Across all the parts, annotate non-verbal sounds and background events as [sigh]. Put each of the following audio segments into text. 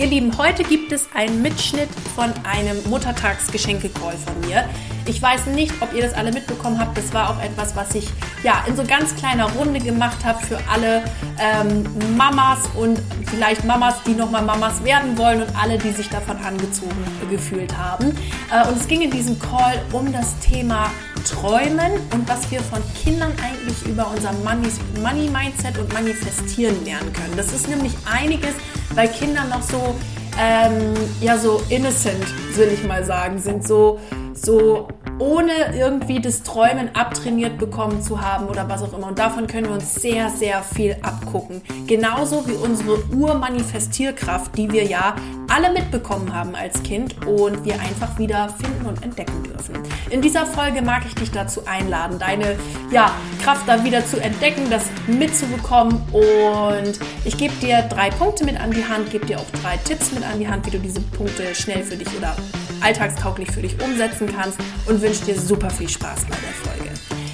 Ihr Lieben, heute gibt es einen Mitschnitt von einem Muttertagsgeschenke-Call von mir. Ich weiß nicht, ob ihr das alle mitbekommen habt. Das war auch etwas, was ich ja in so ganz kleiner Runde gemacht habe für alle ähm, Mamas und vielleicht Mamas, die nochmal Mamas werden wollen und alle, die sich davon angezogen gefühlt haben. Äh, und es ging in diesem Call um das Thema Träumen und was wir von Kindern eigentlich über unser Money-Mindset und Manifestieren lernen können. Das ist nämlich einiges, weil Kinder noch so ähm, ja so innocent, will ich mal sagen, sind so so ohne irgendwie das Träumen abtrainiert bekommen zu haben oder was auch immer. Und davon können wir uns sehr, sehr viel abgucken. Genauso wie unsere Urmanifestierkraft, die wir ja alle mitbekommen haben als Kind und wir einfach wieder finden und entdecken dürfen. In dieser Folge mag ich dich dazu einladen, deine ja, Kraft dann wieder zu entdecken, das mitzubekommen. Und ich gebe dir drei Punkte mit an die Hand, gebe dir auch drei Tipps mit an die Hand, wie du diese Punkte schnell für dich oder alltagstauglich für dich umsetzen kannst und wünsche dir super viel Spaß bei der Folge.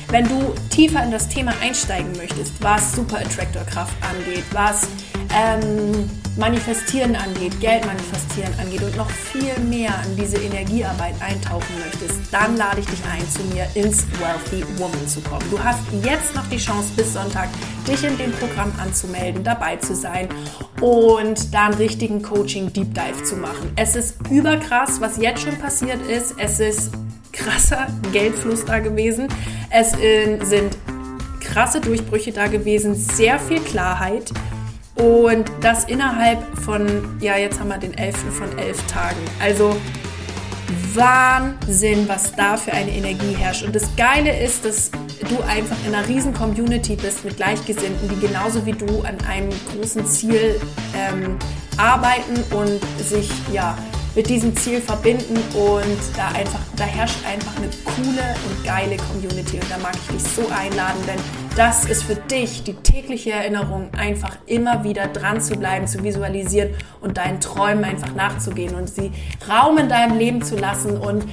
Wenn du tiefer in das Thema einsteigen möchtest, was Super Attractor Kraft angeht, was ähm, Manifestieren angeht, Geld manifestieren angeht und noch viel mehr in diese Energiearbeit eintauchen möchtest, dann lade ich dich ein, zu mir ins Wealthy Woman zu kommen. Du hast jetzt noch die Chance, bis Sonntag dich in dem Programm anzumelden, dabei zu sein und da einen richtigen Coaching Deep Dive zu machen. Es ist überkrass, was jetzt schon passiert ist. Es ist krasser Geldfluss da gewesen. Es sind krasse Durchbrüche da gewesen, sehr viel Klarheit. Und das innerhalb von, ja, jetzt haben wir den 11. von 11 Tagen. Also Wahnsinn, was da für eine Energie herrscht. Und das Geile ist, dass du einfach in einer riesen Community bist mit Gleichgesinnten, die genauso wie du an einem großen Ziel ähm, arbeiten und sich ja mit diesem Ziel verbinden und da einfach, da herrscht einfach eine coole und geile Community und da mag ich dich so einladen, denn das ist für dich die tägliche Erinnerung, einfach immer wieder dran zu bleiben, zu visualisieren und deinen Träumen einfach nachzugehen und sie Raum in deinem Leben zu lassen und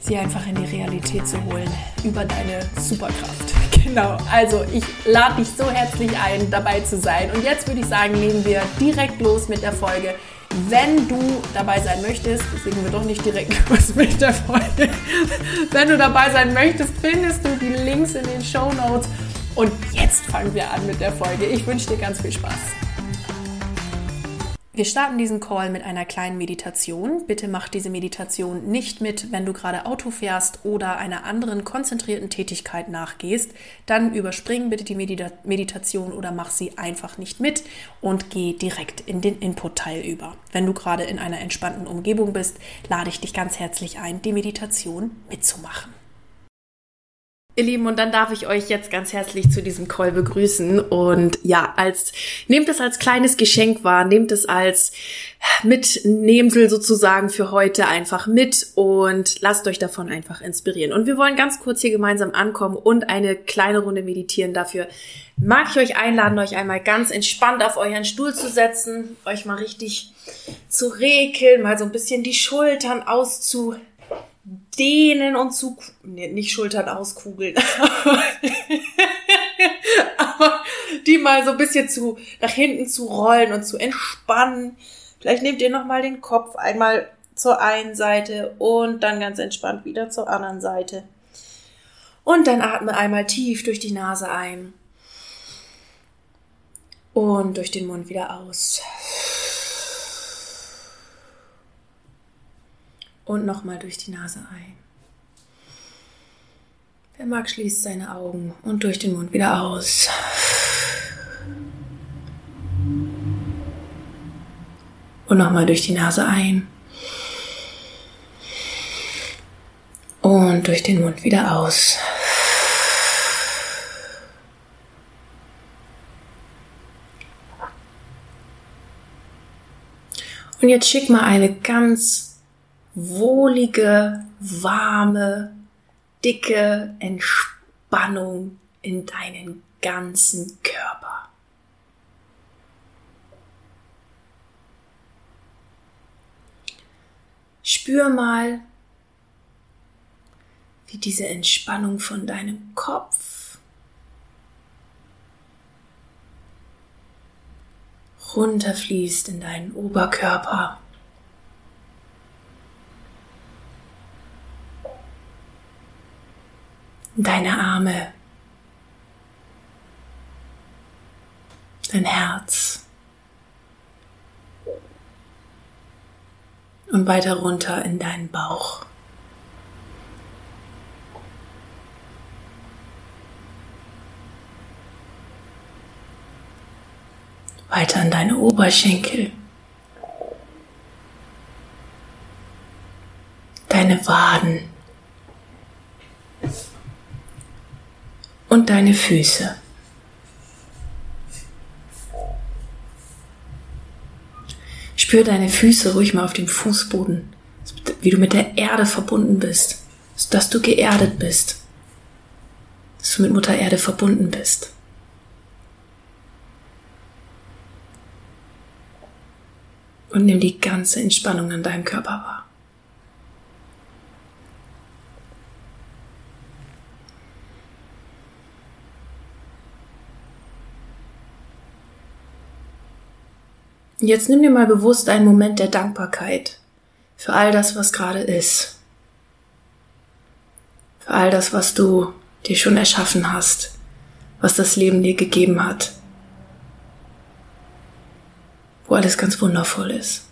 sie einfach in die Realität zu holen über deine Superkraft. [laughs] Genau, also ich lade dich so herzlich ein, dabei zu sein. Und jetzt würde ich sagen, nehmen wir direkt los mit der Folge. Wenn du dabei sein möchtest, deswegen wir doch nicht direkt [laughs] los mit der Folge. Wenn du dabei sein möchtest, findest du die Links in den Show Notes. Und jetzt fangen wir an mit der Folge. Ich wünsche dir ganz viel Spaß. Wir starten diesen Call mit einer kleinen Meditation. Bitte mach diese Meditation nicht mit, wenn du gerade Auto fährst oder einer anderen konzentrierten Tätigkeit nachgehst. Dann überspring bitte die Medita Meditation oder mach sie einfach nicht mit und geh direkt in den Input-Teil über. Wenn du gerade in einer entspannten Umgebung bist, lade ich dich ganz herzlich ein, die Meditation mitzumachen. Ihr Lieben, und dann darf ich euch jetzt ganz herzlich zu diesem Call begrüßen. Und ja, als nehmt es als kleines Geschenk wahr, nehmt es als Mitnehmsel sozusagen für heute einfach mit und lasst euch davon einfach inspirieren. Und wir wollen ganz kurz hier gemeinsam ankommen und eine kleine Runde meditieren. Dafür mag ich euch einladen, euch einmal ganz entspannt auf euren Stuhl zu setzen, euch mal richtig zu rekeln, mal so ein bisschen die Schultern auszu dehnen und zu, nee, nicht Schultern auskugeln, [laughs] aber die mal so ein bisschen zu, nach hinten zu rollen und zu entspannen. Vielleicht nehmt ihr nochmal den Kopf einmal zur einen Seite und dann ganz entspannt wieder zur anderen Seite. Und dann atme einmal tief durch die Nase ein und durch den Mund wieder aus. Und nochmal durch die Nase ein. Wer mag, schließt seine Augen und durch den Mund wieder aus. Und nochmal durch die Nase ein. Und durch den Mund wieder aus. Und jetzt schick mal eine ganz wohlige, warme, dicke Entspannung in deinen ganzen Körper. Spür mal, wie diese Entspannung von deinem Kopf runterfließt in deinen Oberkörper. Deine Arme, dein Herz. Und weiter runter in deinen Bauch. weiter an deine Oberschenkel, deine Waden und deine Füße. Spür deine Füße ruhig mal auf dem Fußboden, wie du mit der Erde verbunden bist, dass du geerdet bist, dass du mit Mutter Erde verbunden bist. und nimm die ganze Entspannung in deinem Körper wahr. Jetzt nimm dir mal bewusst einen Moment der Dankbarkeit für all das, was gerade ist. Für all das, was du dir schon erschaffen hast, was das Leben dir gegeben hat wo alles ganz wundervoll ist.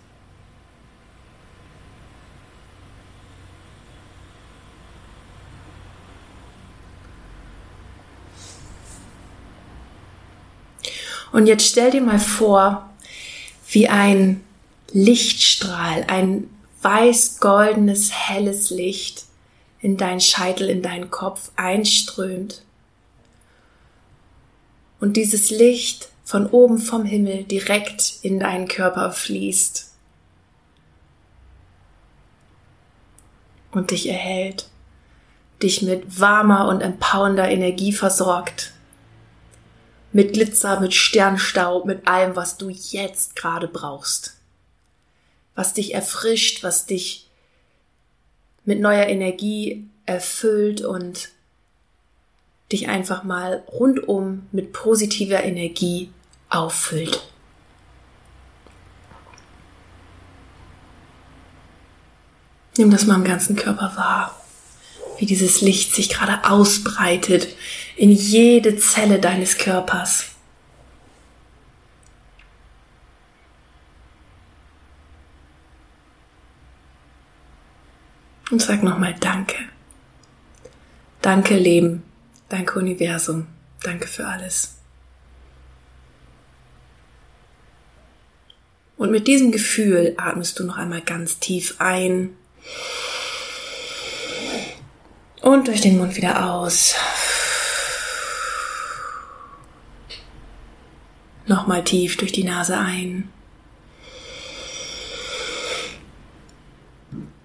Und jetzt stell dir mal vor, wie ein Lichtstrahl, ein weiß-goldenes, helles Licht in deinen Scheitel, in deinen Kopf einströmt. Und dieses Licht von oben vom Himmel direkt in deinen Körper fließt und dich erhält, dich mit warmer und empowernder Energie versorgt, mit Glitzer, mit Sternstaub, mit allem, was du jetzt gerade brauchst, was dich erfrischt, was dich mit neuer Energie erfüllt und dich einfach mal rundum mit positiver Energie auffüllt. Nimm das mal im ganzen Körper wahr, wie dieses Licht sich gerade ausbreitet in jede Zelle deines Körpers. Und sag nochmal Danke. Danke Leben, danke Universum, danke für alles. Und mit diesem Gefühl atmest du noch einmal ganz tief ein und durch den Mund wieder aus. Nochmal tief durch die Nase ein.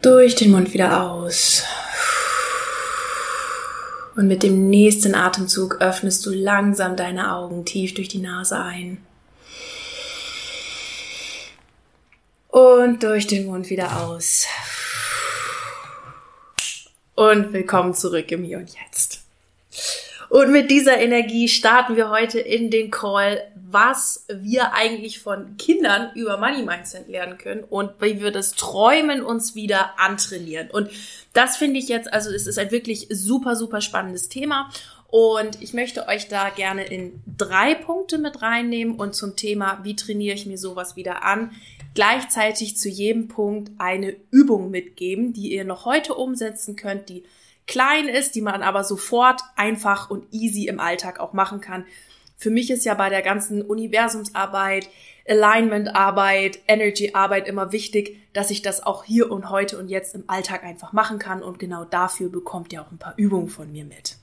Durch den Mund wieder aus. Und mit dem nächsten Atemzug öffnest du langsam deine Augen tief durch die Nase ein. Und durch den Mund wieder aus. Und willkommen zurück im Hier und Jetzt. Und mit dieser Energie starten wir heute in den Call, was wir eigentlich von Kindern über Money Mindset lernen können und wie wir das Träumen uns wieder antrainieren. Und das finde ich jetzt, also es ist ein wirklich super, super spannendes Thema. Und ich möchte euch da gerne in drei Punkte mit reinnehmen und zum Thema, wie trainiere ich mir sowas wieder an, gleichzeitig zu jedem Punkt eine Übung mitgeben, die ihr noch heute umsetzen könnt, die klein ist, die man aber sofort einfach und easy im Alltag auch machen kann. Für mich ist ja bei der ganzen Universumsarbeit, Alignment-Arbeit, Energy-Arbeit immer wichtig, dass ich das auch hier und heute und jetzt im Alltag einfach machen kann und genau dafür bekommt ihr auch ein paar Übungen von mir mit.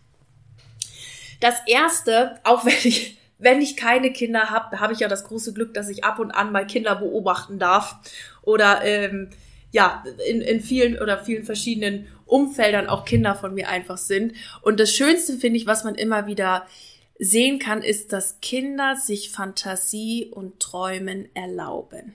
Das erste, auch wenn ich wenn ich keine Kinder habe, habe ich ja das große Glück, dass ich ab und an mal Kinder beobachten darf oder ähm, ja in, in vielen oder vielen verschiedenen Umfeldern auch Kinder von mir einfach sind. Und das Schönste finde ich, was man immer wieder sehen kann, ist, dass Kinder sich Fantasie und Träumen erlauben.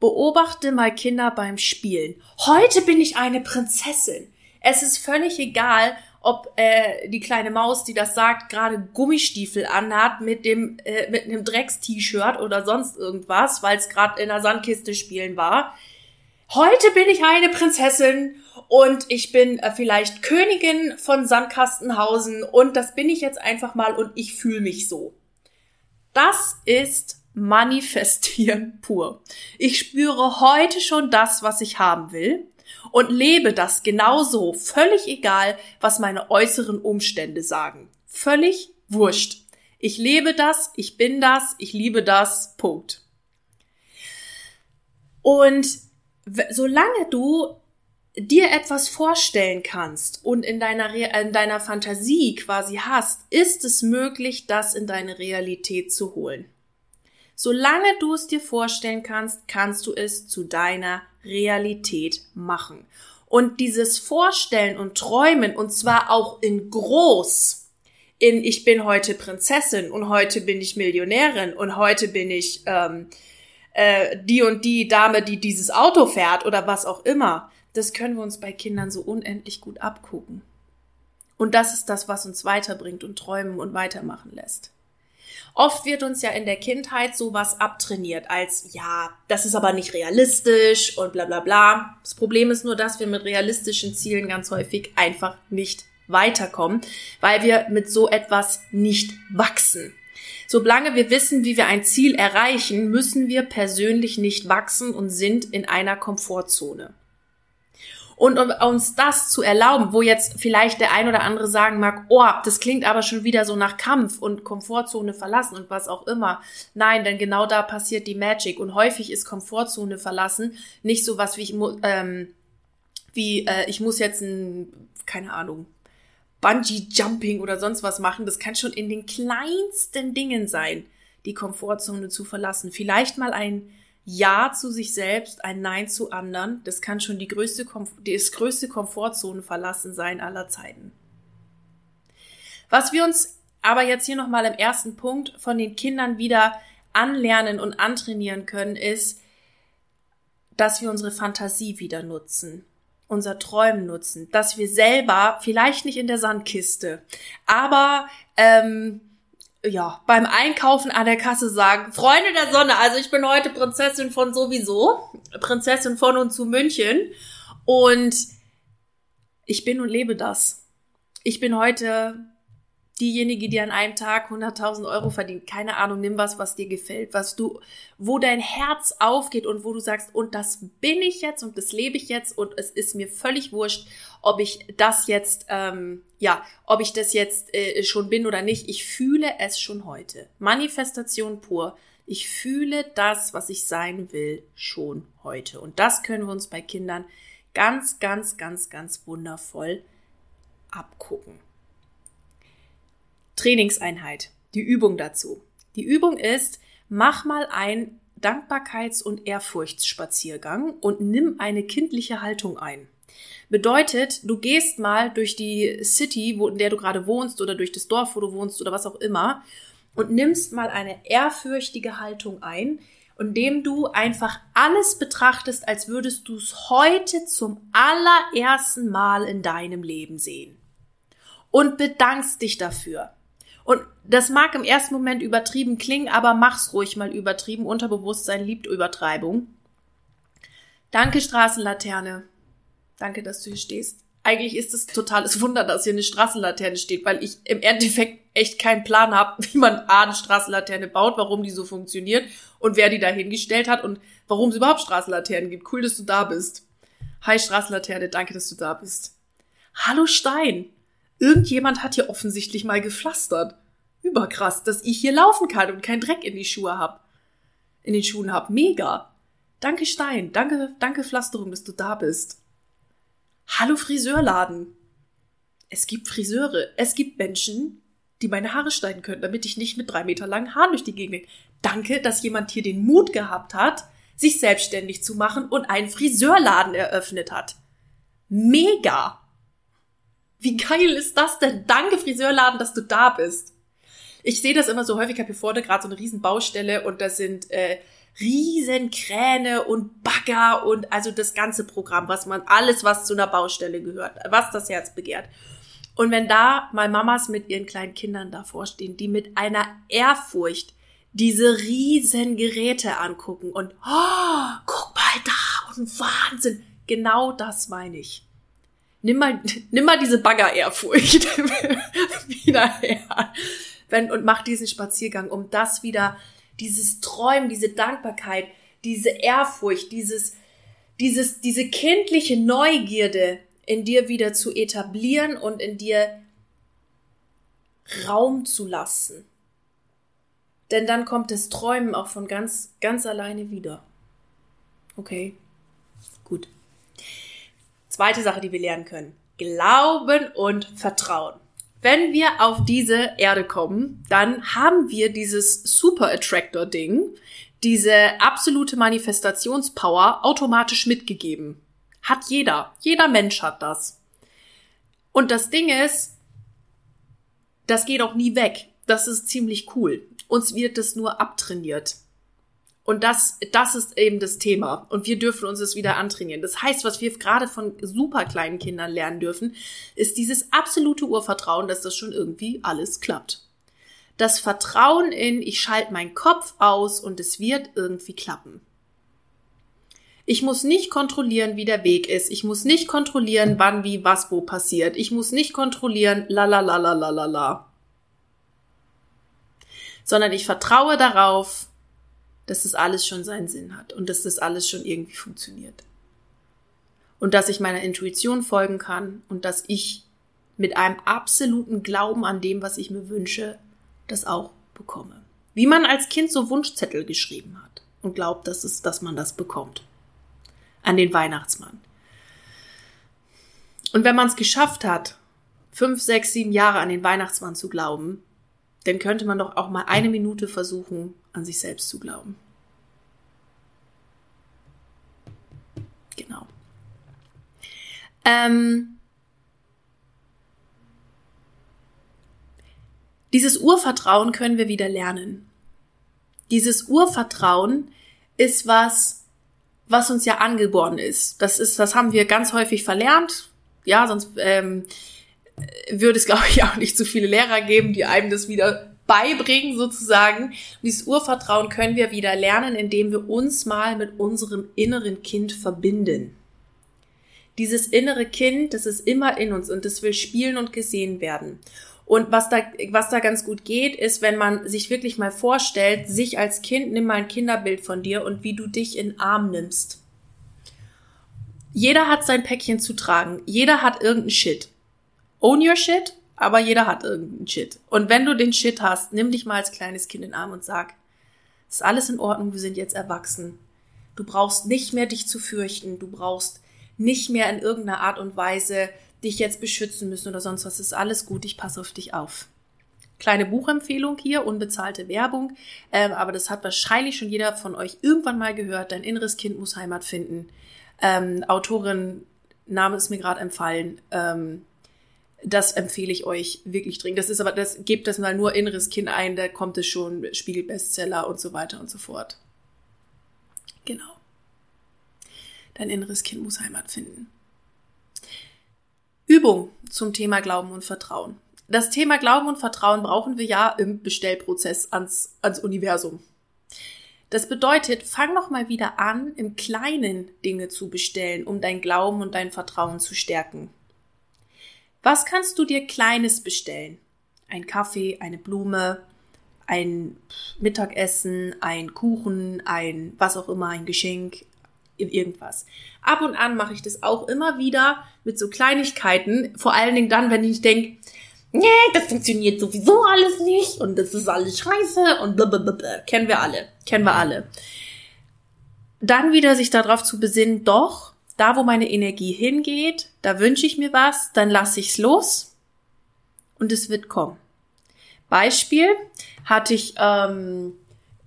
Beobachte mal Kinder beim Spielen. Heute bin ich eine Prinzessin. Es ist völlig egal, ob äh, die kleine Maus, die das sagt, gerade Gummistiefel anhat mit dem äh, mit einem Drecks-T-Shirt oder sonst irgendwas, weil es gerade in der Sandkiste spielen war. Heute bin ich eine Prinzessin und ich bin äh, vielleicht Königin von Sandkastenhausen und das bin ich jetzt einfach mal und ich fühle mich so. Das ist manifestieren [laughs] pur. Ich spüre heute schon das, was ich haben will und lebe das genauso, völlig egal, was meine äußeren Umstände sagen. Völlig wurscht. Ich lebe das, ich bin das, ich liebe das, Punkt. Und solange du dir etwas vorstellen kannst und in deiner, in deiner Fantasie quasi hast, ist es möglich, das in deine Realität zu holen. Solange du es dir vorstellen kannst, kannst du es zu deiner Realität machen. Und dieses Vorstellen und Träumen, und zwar auch in groß, in ich bin heute Prinzessin und heute bin ich Millionärin und heute bin ich ähm, äh, die und die Dame, die dieses Auto fährt oder was auch immer, das können wir uns bei Kindern so unendlich gut abgucken. Und das ist das, was uns weiterbringt und träumen und weitermachen lässt. Oft wird uns ja in der Kindheit sowas abtrainiert als, ja, das ist aber nicht realistisch und bla bla bla. Das Problem ist nur, dass wir mit realistischen Zielen ganz häufig einfach nicht weiterkommen, weil wir mit so etwas nicht wachsen. Solange wir wissen, wie wir ein Ziel erreichen, müssen wir persönlich nicht wachsen und sind in einer Komfortzone. Und um uns das zu erlauben, wo jetzt vielleicht der ein oder andere sagen mag, oh, das klingt aber schon wieder so nach Kampf und Komfortzone verlassen und was auch immer. Nein, denn genau da passiert die Magic. Und häufig ist Komfortzone verlassen nicht so was wie ich, ähm, wie äh, ich muss jetzt ein, keine Ahnung, Bungee-Jumping oder sonst was machen. Das kann schon in den kleinsten Dingen sein, die Komfortzone zu verlassen. Vielleicht mal ein ja zu sich selbst, ein Nein zu anderen, das kann schon die größte, das größte Komfortzone verlassen sein aller Zeiten. Was wir uns aber jetzt hier nochmal im ersten Punkt von den Kindern wieder anlernen und antrainieren können, ist, dass wir unsere Fantasie wieder nutzen, unser Träumen nutzen, dass wir selber, vielleicht nicht in der Sandkiste, aber ähm, ja, beim Einkaufen an der Kasse sagen, Freunde der Sonne, also ich bin heute Prinzessin von sowieso, Prinzessin von und zu München und ich bin und lebe das. Ich bin heute diejenige, die an einem Tag 100.000 Euro verdient. Keine Ahnung, nimm was, was dir gefällt, was du, wo dein Herz aufgeht und wo du sagst, und das bin ich jetzt und das lebe ich jetzt und es ist mir völlig wurscht, ob ich das jetzt, ähm, ja, ob ich das jetzt äh, schon bin oder nicht. Ich fühle es schon heute. Manifestation pur. Ich fühle das, was ich sein will, schon heute. Und das können wir uns bei Kindern ganz, ganz, ganz, ganz wundervoll abgucken. Trainingseinheit. Die Übung dazu. Die Übung ist, mach mal ein Dankbarkeits- und Ehrfurchtsspaziergang und nimm eine kindliche Haltung ein. Bedeutet, du gehst mal durch die City, wo, in der du gerade wohnst oder durch das Dorf, wo du wohnst oder was auch immer und nimmst mal eine ehrfürchtige Haltung ein, indem du einfach alles betrachtest, als würdest du es heute zum allerersten Mal in deinem Leben sehen. Und bedankst dich dafür. Und das mag im ersten Moment übertrieben klingen, aber mach's ruhig mal übertrieben. Unterbewusstsein liebt Übertreibung. Danke, Straßenlaterne. Danke, dass du hier stehst. Eigentlich ist es totales Wunder, dass hier eine Straßenlaterne steht, weil ich im Endeffekt echt keinen Plan habe, [laughs] wie man A, eine Straßenlaterne baut, warum die so funktioniert und wer die da hingestellt hat und warum es überhaupt Straßenlaternen gibt. Cool, dass du da bist. Hi Straßenlaterne, danke, dass du da bist. Hallo Stein. Irgendjemand hat hier offensichtlich mal gepflastert. Überkrass, dass ich hier laufen kann und keinen Dreck in die Schuhe hab. In den Schuhen hab. Mega. Danke Stein. Danke, danke Pflasterung, dass du da bist. Hallo Friseurladen. Es gibt Friseure. Es gibt Menschen, die meine Haare schneiden können, damit ich nicht mit drei Meter langen Haaren durch die Gegend. Danke, dass jemand hier den Mut gehabt hat, sich selbstständig zu machen und einen Friseurladen eröffnet hat. Mega. Wie geil ist das denn? Danke, Friseurladen, dass du da bist. Ich sehe das immer so häufig, ich habe hier vorne gerade so eine riesen Baustelle und da sind äh, Riesenkräne und Bagger und also das ganze Programm, was man, alles, was zu einer Baustelle gehört, was das Herz begehrt. Und wenn da mal Mamas mit ihren kleinen Kindern davor stehen, die mit einer Ehrfurcht diese riesen Geräte angucken und oh, guck mal da und Wahnsinn, genau das meine ich. Nimm mal, [laughs] nimm mal diese Bagger-Ehrfurcht [laughs] wieder her. Wenn, und mach diesen Spaziergang, um das wieder dieses Träumen, diese Dankbarkeit, diese Ehrfurcht, dieses, dieses, diese kindliche Neugierde in dir wieder zu etablieren und in dir Raum zu lassen. Denn dann kommt das Träumen auch von ganz, ganz alleine wieder. Okay. Zweite Sache, die wir lernen können. Glauben und Vertrauen. Wenn wir auf diese Erde kommen, dann haben wir dieses Super Attractor Ding, diese absolute Manifestationspower automatisch mitgegeben. Hat jeder. Jeder Mensch hat das. Und das Ding ist, das geht auch nie weg. Das ist ziemlich cool. Uns wird das nur abtrainiert. Und das, das ist eben das Thema. Und wir dürfen uns das wieder antrainieren. Das heißt, was wir gerade von super kleinen Kindern lernen dürfen, ist dieses absolute Urvertrauen, dass das schon irgendwie alles klappt. Das Vertrauen in, ich schalte meinen Kopf aus und es wird irgendwie klappen. Ich muss nicht kontrollieren, wie der Weg ist. Ich muss nicht kontrollieren, wann, wie, was, wo passiert. Ich muss nicht kontrollieren, la la la la la la la. Sondern ich vertraue darauf, dass das alles schon seinen Sinn hat und dass das alles schon irgendwie funktioniert. Und dass ich meiner Intuition folgen kann und dass ich mit einem absoluten Glauben an dem, was ich mir wünsche, das auch bekomme. Wie man als Kind so Wunschzettel geschrieben hat und glaubt, dass es, dass man das bekommt. An den Weihnachtsmann. Und wenn man es geschafft hat, fünf, sechs, sieben Jahre an den Weihnachtsmann zu glauben, dann könnte man doch auch mal eine Minute versuchen, an sich selbst zu glauben. Genau. Ähm, dieses Urvertrauen können wir wieder lernen. Dieses Urvertrauen ist was, was uns ja angeboren ist. Das ist, das haben wir ganz häufig verlernt. Ja, sonst ähm, würde es, glaube ich, [laughs] auch nicht so viele Lehrer geben, die einem das wieder beibringen sozusagen. Und dieses Urvertrauen können wir wieder lernen, indem wir uns mal mit unserem inneren Kind verbinden. Dieses innere Kind, das ist immer in uns und das will spielen und gesehen werden. Und was da, was da ganz gut geht, ist, wenn man sich wirklich mal vorstellt, sich als Kind, nimm mal ein Kinderbild von dir und wie du dich in Arm nimmst. Jeder hat sein Päckchen zu tragen. Jeder hat irgendeinen Shit. Own your shit aber jeder hat irgendeinen Shit. Und wenn du den Shit hast, nimm dich mal als kleines Kind in den Arm und sag, ist alles in Ordnung, wir sind jetzt erwachsen. Du brauchst nicht mehr dich zu fürchten, du brauchst nicht mehr in irgendeiner Art und Weise dich jetzt beschützen müssen oder sonst was. Ist alles gut, ich passe auf dich auf. Kleine Buchempfehlung hier, unbezahlte Werbung, ähm, aber das hat wahrscheinlich schon jeder von euch irgendwann mal gehört. Dein inneres Kind muss Heimat finden. Ähm, Autorin, Name ist mir gerade empfallen. Ähm, das empfehle ich euch wirklich dringend. Das ist aber, das gebt das mal nur inneres Kind ein, da kommt es schon, Spiegelbestseller und so weiter und so fort. Genau. Dein inneres Kind muss Heimat finden. Übung zum Thema Glauben und Vertrauen. Das Thema Glauben und Vertrauen brauchen wir ja im Bestellprozess ans, ans Universum. Das bedeutet, fang noch mal wieder an, im Kleinen Dinge zu bestellen, um dein Glauben und dein Vertrauen zu stärken. Was kannst du dir Kleines bestellen? Ein Kaffee, eine Blume, ein Mittagessen, ein Kuchen, ein was auch immer, ein Geschenk, irgendwas. Ab und an mache ich das auch immer wieder mit so Kleinigkeiten, vor allen Dingen dann, wenn ich denke, nee, das funktioniert sowieso alles nicht und das ist alles scheiße und blablabla. Kennen wir alle, kennen wir alle. Dann wieder sich darauf zu besinnen, doch, da wo meine Energie hingeht, da wünsche ich mir was, dann lasse ich es los und es wird kommen. Beispiel hatte ich, ähm,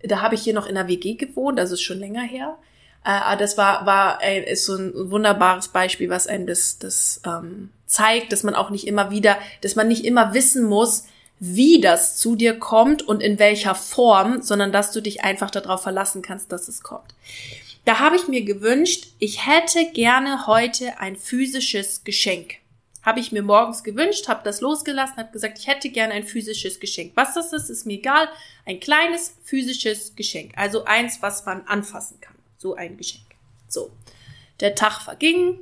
da habe ich hier noch in der WG gewohnt, das ist schon länger her. Äh, das war, war äh, ist so ein wunderbares Beispiel, was einem das, das ähm, zeigt, dass man auch nicht immer wieder, dass man nicht immer wissen muss, wie das zu dir kommt und in welcher Form, sondern dass du dich einfach darauf verlassen kannst, dass es kommt. Da habe ich mir gewünscht, ich hätte gerne heute ein physisches Geschenk. Habe ich mir morgens gewünscht, habe das losgelassen, habe gesagt, ich hätte gerne ein physisches Geschenk. Was das ist, ist mir egal. Ein kleines physisches Geschenk. Also eins, was man anfassen kann. So ein Geschenk. So. Der Tag verging.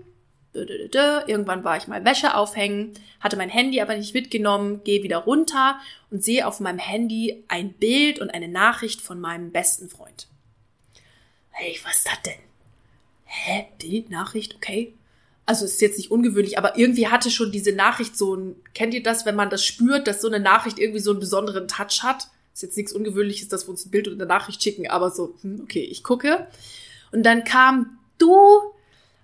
Irgendwann war ich mal Wäsche aufhängen, hatte mein Handy aber nicht mitgenommen, gehe wieder runter und sehe auf meinem Handy ein Bild und eine Nachricht von meinem besten Freund. Hey, was ist das denn? Hä? Bild, Nachricht, okay also ist jetzt nicht ungewöhnlich, aber irgendwie hatte schon diese Nachricht so ein, kennt ihr das, wenn man das spürt, dass so eine Nachricht irgendwie so einen besonderen Touch hat? Ist jetzt nichts Ungewöhnliches, dass wir uns ein Bild oder eine Nachricht schicken, aber so, hm, okay, ich gucke. Und dann kam du,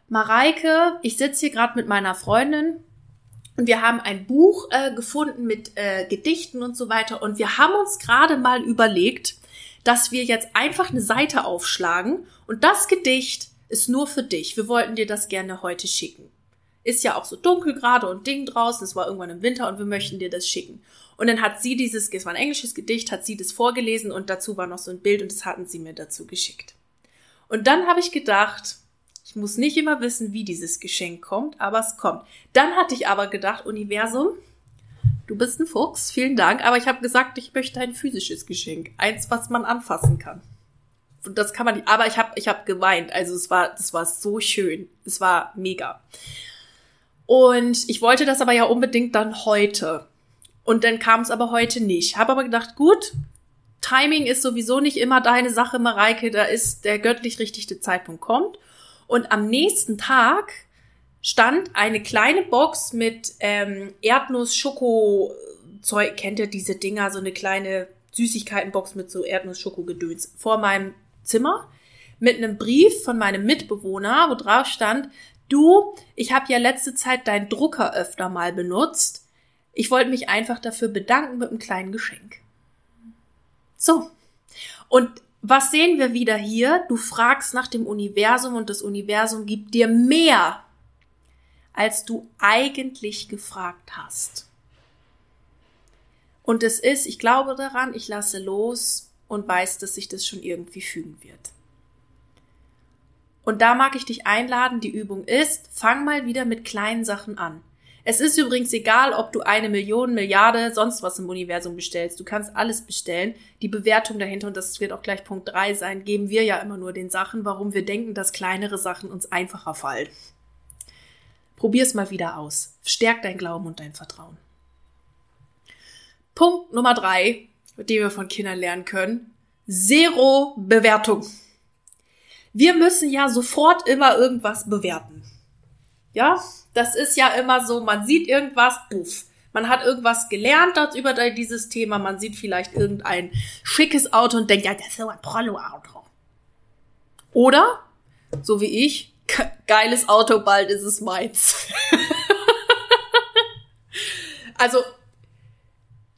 Mareike, ich sitze hier gerade mit meiner Freundin und wir haben ein Buch äh, gefunden mit äh, Gedichten und so weiter und wir haben uns gerade mal überlegt, dass wir jetzt einfach eine Seite aufschlagen und das Gedicht ist nur für dich. Wir wollten dir das gerne heute schicken. Ist ja auch so dunkel gerade und Ding draußen. Es war irgendwann im Winter und wir möchten dir das schicken. Und dann hat sie dieses, es war ein englisches Gedicht, hat sie das vorgelesen und dazu war noch so ein Bild und das hatten sie mir dazu geschickt. Und dann habe ich gedacht, ich muss nicht immer wissen, wie dieses Geschenk kommt, aber es kommt. Dann hatte ich aber gedacht, Universum, du bist ein Fuchs, vielen Dank, aber ich habe gesagt, ich möchte ein physisches Geschenk, eins, was man anfassen kann das kann man nicht, aber ich habe ich hab geweint. Also es war, das war so schön. Es war mega. Und ich wollte das aber ja unbedingt dann heute. Und dann kam es aber heute nicht. Habe aber gedacht, gut, Timing ist sowieso nicht immer deine Sache, Mareike. Da ist der göttlich richtige Zeitpunkt kommt. Und am nächsten Tag stand eine kleine Box mit ähm, Erdnuss-Schoko-Zeug. Kennt ihr diese Dinger? So eine kleine Süßigkeitenbox mit so Erdnuss-Schoko-Gedöns vor meinem Zimmer mit einem Brief von meinem Mitbewohner, wo drauf stand, du, ich habe ja letzte Zeit deinen Drucker öfter mal benutzt. Ich wollte mich einfach dafür bedanken mit einem kleinen Geschenk. So. Und was sehen wir wieder hier? Du fragst nach dem Universum und das Universum gibt dir mehr, als du eigentlich gefragt hast. Und es ist, ich glaube daran, ich lasse los, und weiß, dass sich das schon irgendwie fügen wird. Und da mag ich dich einladen, die Übung ist, fang mal wieder mit kleinen Sachen an. Es ist übrigens egal, ob du eine Million, Milliarde, sonst was im Universum bestellst. Du kannst alles bestellen. Die Bewertung dahinter, und das wird auch gleich Punkt drei sein, geben wir ja immer nur den Sachen, warum wir denken, dass kleinere Sachen uns einfacher fallen. Probier's mal wieder aus. Stärk dein Glauben und dein Vertrauen. Punkt Nummer drei die wir von Kindern lernen können. Zero Bewertung. Wir müssen ja sofort immer irgendwas bewerten. Ja, das ist ja immer so, man sieht irgendwas, puff. Man hat irgendwas gelernt über dieses Thema, man sieht vielleicht irgendein schickes Auto und denkt, ja, das ist so ein Prollo-Auto. Oder, so wie ich, [laughs] geiles Auto, bald ist es meins. [laughs] also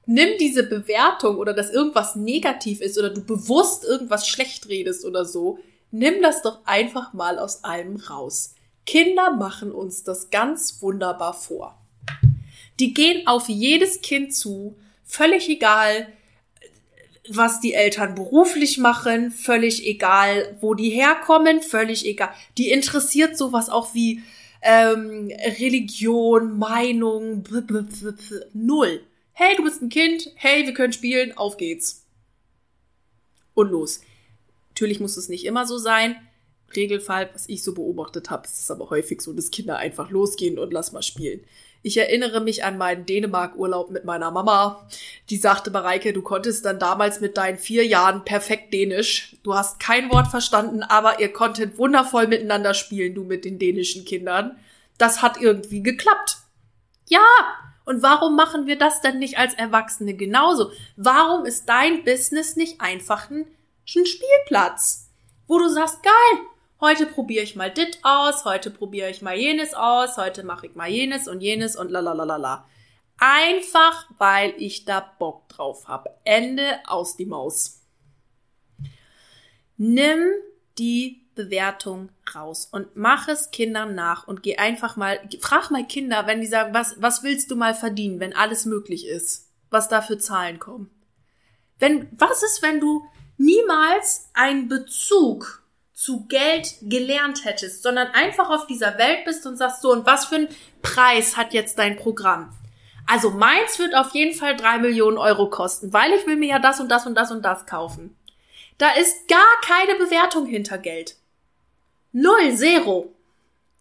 nimm diese Bewertung oder dass irgendwas negativ ist oder du bewusst irgendwas schlecht redest oder so, nimm das doch einfach mal aus allem raus. Kinder machen uns das ganz wunderbar vor. Die gehen auf jedes Kind zu, völlig egal, was die Eltern beruflich machen, völlig egal, wo die herkommen, völlig egal. Die interessiert sowas auch wie ähm, Religion, Meinung, null hey, du bist ein Kind, hey, wir können spielen, auf geht's. Und los. Natürlich muss es nicht immer so sein. Regelfall, was ich so beobachtet habe, ist es aber häufig so, dass Kinder einfach losgehen und lass mal spielen. Ich erinnere mich an meinen Dänemark-Urlaub mit meiner Mama. Die sagte, Mareike, du konntest dann damals mit deinen vier Jahren perfekt Dänisch. Du hast kein Wort verstanden, aber ihr konntet wundervoll miteinander spielen, du mit den dänischen Kindern. Das hat irgendwie geklappt. Ja, und warum machen wir das denn nicht als Erwachsene genauso? Warum ist dein Business nicht einfach ein, Spielplatz, wo du sagst, geil, heute probiere ich mal dit aus, heute probiere ich mal jenes aus, heute mache ich mal jenes und jenes und la la la la. Einfach, weil ich da Bock drauf habe. Ende aus die Maus. Nimm die Bewertung raus und mach es Kindern nach und geh einfach mal, frag mal Kinder, wenn die sagen, was, was willst du mal verdienen, wenn alles möglich ist? was da für Zahlen kommen. Wenn, was ist, wenn du niemals einen Bezug zu Geld gelernt hättest, sondern einfach auf dieser Welt bist und sagst so, und was für einen Preis hat jetzt dein Programm? Also meins wird auf jeden Fall drei Millionen Euro kosten, weil ich will mir ja das und das und das und das kaufen. Da ist gar keine Bewertung hinter Geld. Null, zero.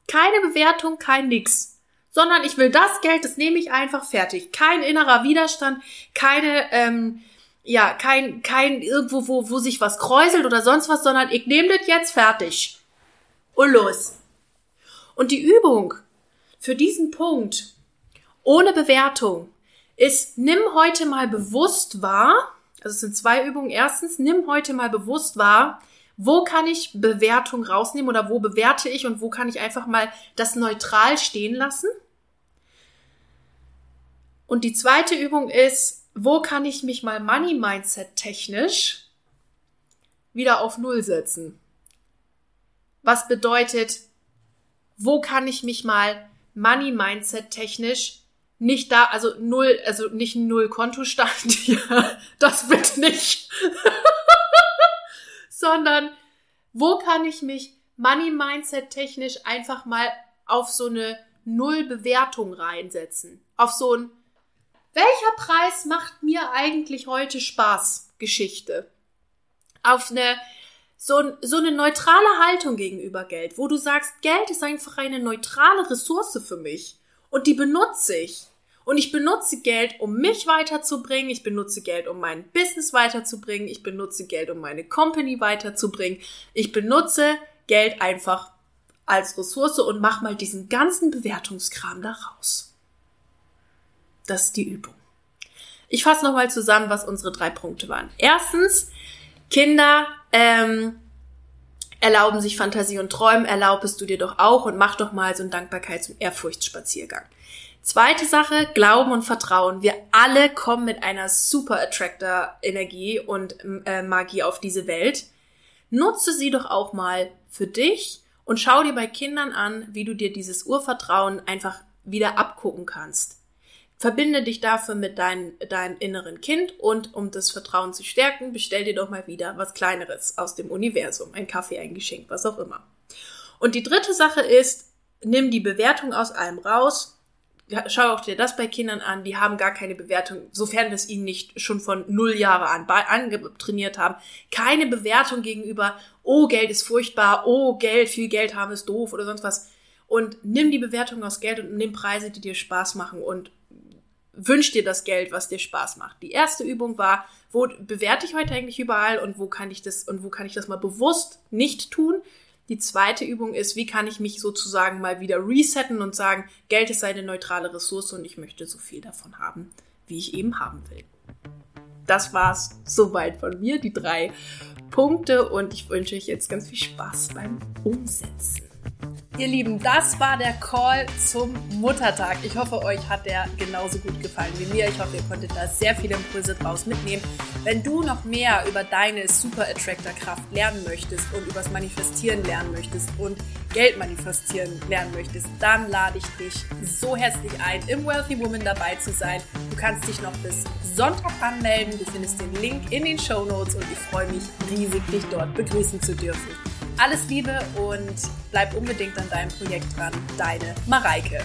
Keine Bewertung, kein nix. Sondern ich will das Geld, das nehme ich einfach fertig. Kein innerer Widerstand, keine, ähm, ja, kein, kein irgendwo, wo, wo sich was kräuselt oder sonst was, sondern ich nehme das jetzt fertig. Und los. Und die Übung für diesen Punkt ohne Bewertung ist, nimm heute mal bewusst wahr, also es sind zwei Übungen. Erstens, nimm heute mal bewusst wahr, wo kann ich Bewertung rausnehmen oder wo bewerte ich und wo kann ich einfach mal das neutral stehen lassen. Und die zweite Übung ist, wo kann ich mich mal Money Mindset technisch wieder auf Null setzen? Was bedeutet, wo kann ich mich mal Money Mindset technisch nicht da, also null, also nicht null Kontostand, ja, [laughs] das bitte nicht. [laughs] Sondern wo kann ich mich Money Mindset technisch einfach mal auf so eine Null Bewertung reinsetzen? Auf so ein, welcher Preis macht mir eigentlich heute Spaß? Geschichte. Auf eine, so, so eine neutrale Haltung gegenüber Geld, wo du sagst, Geld ist einfach eine neutrale Ressource für mich und die benutze ich. Und ich benutze Geld, um mich weiterzubringen. Ich benutze Geld, um mein Business weiterzubringen. Ich benutze Geld, um meine Company weiterzubringen. Ich benutze Geld einfach als Ressource und mach mal diesen ganzen Bewertungskram da raus. Das ist die Übung. Ich fasse nochmal zusammen, was unsere drei Punkte waren. Erstens, Kinder ähm, erlauben sich Fantasie und Träumen, erlaubest du dir doch auch und mach doch mal so einen Dankbarkeits- und Ehrfurchtsspaziergang. Zweite Sache, Glauben und Vertrauen. Wir alle kommen mit einer Super Attractor Energie und äh, Magie auf diese Welt. Nutze sie doch auch mal für dich und schau dir bei Kindern an, wie du dir dieses Urvertrauen einfach wieder abgucken kannst. Verbinde dich dafür mit dein, deinem inneren Kind und um das Vertrauen zu stärken, bestell dir doch mal wieder was Kleineres aus dem Universum. Ein Kaffee, ein Geschenk, was auch immer. Und die dritte Sache ist, nimm die Bewertung aus allem raus, schau auch dir das bei Kindern an, die haben gar keine Bewertung, sofern wir es ihnen nicht schon von null Jahre an angetrainiert haben. Keine Bewertung gegenüber, oh, Geld ist furchtbar, oh, Geld, viel Geld haben ist doof oder sonst was. Und nimm die Bewertung aus Geld und nimm Preise, die dir Spaß machen und wünsch dir das Geld, was dir Spaß macht. Die erste Übung war, wo bewerte ich heute eigentlich überall und wo kann ich das und wo kann ich das mal bewusst nicht tun? Die zweite Übung ist, wie kann ich mich sozusagen mal wieder resetten und sagen, Geld ist eine neutrale Ressource und ich möchte so viel davon haben, wie ich eben haben will. Das war's soweit von mir, die drei Punkte und ich wünsche euch jetzt ganz viel Spaß beim Umsetzen. Ihr Lieben, das war der Call zum Muttertag. Ich hoffe, euch hat der genauso gut gefallen wie mir. Ich hoffe, ihr konntet da sehr viele Impulse draus mitnehmen. Wenn du noch mehr über deine Super Attractor Kraft lernen möchtest und übers Manifestieren lernen möchtest und Geld manifestieren lernen möchtest, dann lade ich dich so herzlich ein, im Wealthy Woman dabei zu sein. Du kannst dich noch bis Sonntag anmelden. Du findest den Link in den Show Notes und ich freue mich riesig, dich dort begrüßen zu dürfen. Alles Liebe und bleib unbedingt an deinem Projekt dran. Deine Mareike.